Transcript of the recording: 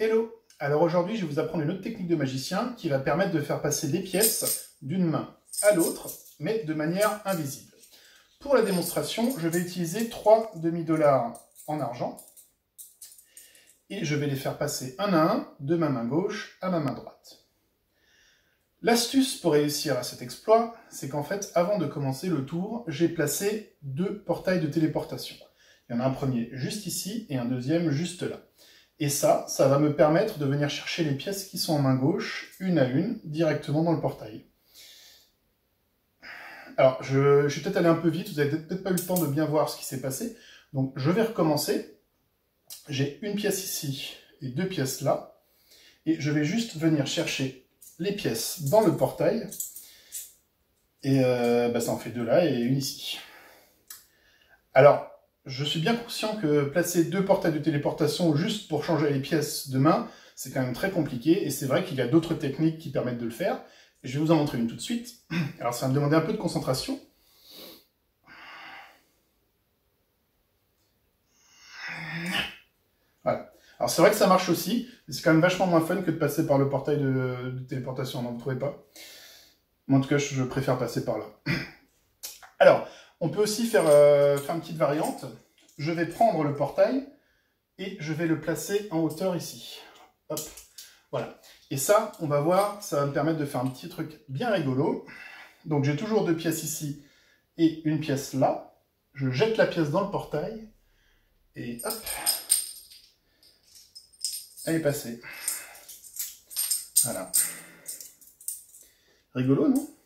Hello Alors aujourd'hui, je vais vous apprendre une autre technique de magicien qui va permettre de faire passer des pièces d'une main à l'autre, mais de manière invisible. Pour la démonstration, je vais utiliser trois demi-dollars en argent et je vais les faire passer un à un de ma main gauche à ma main droite. L'astuce pour réussir à cet exploit, c'est qu'en fait, avant de commencer le tour, j'ai placé deux portails de téléportation. Il y en a un premier juste ici et un deuxième juste là. Et ça, ça va me permettre de venir chercher les pièces qui sont en main gauche, une à une, directement dans le portail. Alors, je, suis peut-être allé un peu vite, vous n'avez peut-être pas eu le temps de bien voir ce qui s'est passé. Donc, je vais recommencer. J'ai une pièce ici et deux pièces là. Et je vais juste venir chercher les pièces dans le portail. Et euh, bah, ça en fait deux là et une ici. Alors, je suis bien conscient que placer deux portails de téléportation juste pour changer les pièces de main, c'est quand même très compliqué, et c'est vrai qu'il y a d'autres techniques qui permettent de le faire. Je vais vous en montrer une tout de suite. Alors ça va me demander un peu de concentration. Voilà. Alors c'est vrai que ça marche aussi, mais c'est quand même vachement moins fun que de passer par le portail de, téléportation, non, vous trouvez pas Moi en tout cas, je préfère passer par là. Alors, on peut aussi euh, faire, une petite variante. Je vais prendre le portail et je vais le placer en hauteur ici. Hop, voilà. Et ça, on va voir, ça va me permettre de faire un petit truc bien rigolo. Donc j'ai toujours deux pièces ici et une pièce là. Je jette la pièce dans le portail et hop, elle est passée. Voilà. Rigolo, non?